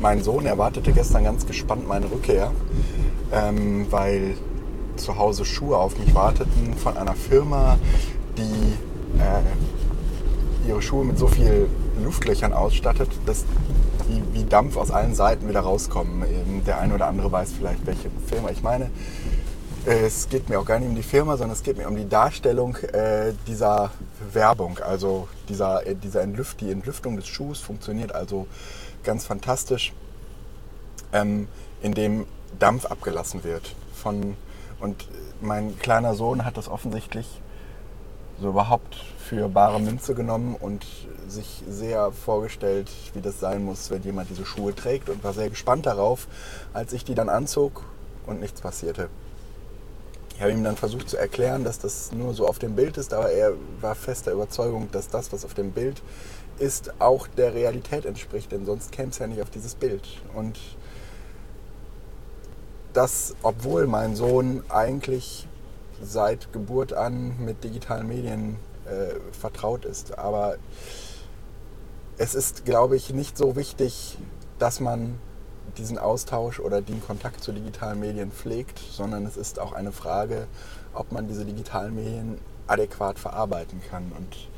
mein Sohn erwartete gestern ganz gespannt meine Rückkehr, ähm, weil zu Hause Schuhe auf mich warteten von einer Firma, die äh, ihre Schuhe mit so viel Luftlöchern ausstattet, dass die wie Dampf aus allen Seiten wieder rauskommen. Eben der eine oder andere weiß vielleicht, welche Firma ich meine. Es geht mir auch gar nicht um die Firma, sondern es geht mir um die Darstellung äh, dieser Werbung. Also dieser, äh, dieser Entlüft, die Entlüftung des Schuhs funktioniert also ganz fantastisch, ähm, indem Dampf abgelassen wird. Von, und mein kleiner Sohn hat das offensichtlich so überhaupt für bare Münze genommen und sich sehr vorgestellt, wie das sein muss, wenn jemand diese Schuhe trägt und war sehr gespannt darauf, als ich die dann anzog und nichts passierte. Ich habe ihm dann versucht zu erklären, dass das nur so auf dem Bild ist, aber er war fester Überzeugung, dass das, was auf dem Bild ist, auch der Realität entspricht, denn sonst käme es ja nicht auf dieses Bild. Und das, obwohl mein Sohn eigentlich seit Geburt an mit digitalen Medien äh, vertraut ist. Aber es ist, glaube ich, nicht so wichtig, dass man diesen Austausch oder den Kontakt zu digitalen Medien pflegt, sondern es ist auch eine Frage, ob man diese digitalen Medien adäquat verarbeiten kann. Und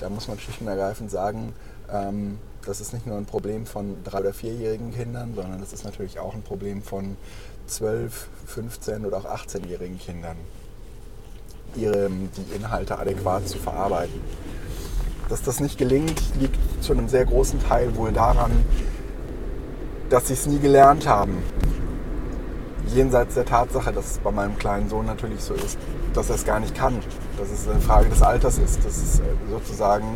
da muss man schlicht und ergreifend sagen, ähm, das ist nicht nur ein Problem von drei- oder vierjährigen Kindern, sondern das ist natürlich auch ein Problem von 12, 15 oder auch 18-jährigen Kindern, ihre, die Inhalte adäquat zu verarbeiten. Dass das nicht gelingt, liegt zu einem sehr großen Teil wohl daran, dass sie es nie gelernt haben. Jenseits der Tatsache, dass es bei meinem kleinen Sohn natürlich so ist, dass er es gar nicht kann. Dass es eine Frage des Alters ist, dass es äh, sozusagen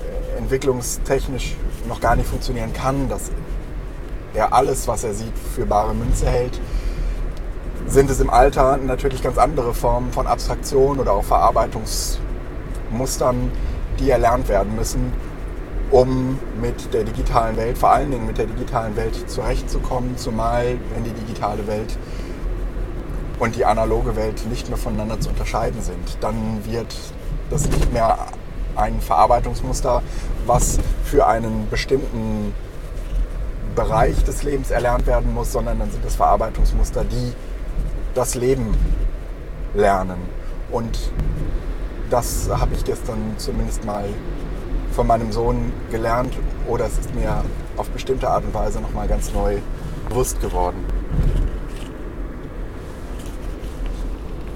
äh, entwicklungstechnisch noch gar nicht funktionieren kann, dass er alles, was er sieht, für bare Münze hält, sind es im Alter natürlich ganz andere Formen von Abstraktion oder auch Verarbeitungsmustern, die erlernt werden müssen, um mit der digitalen Welt, vor allen Dingen mit der digitalen Welt zurechtzukommen, zumal wenn die digitale Welt und die analoge Welt nicht mehr voneinander zu unterscheiden sind. Dann wird das nicht mehr ein Verarbeitungsmuster, was für einen bestimmten Bereich des Lebens erlernt werden muss, sondern dann sind es Verarbeitungsmuster, die das Leben lernen. Und das habe ich gestern zumindest mal von meinem Sohn gelernt oder es ist mir auf bestimmte Art und Weise nochmal ganz neu bewusst geworden.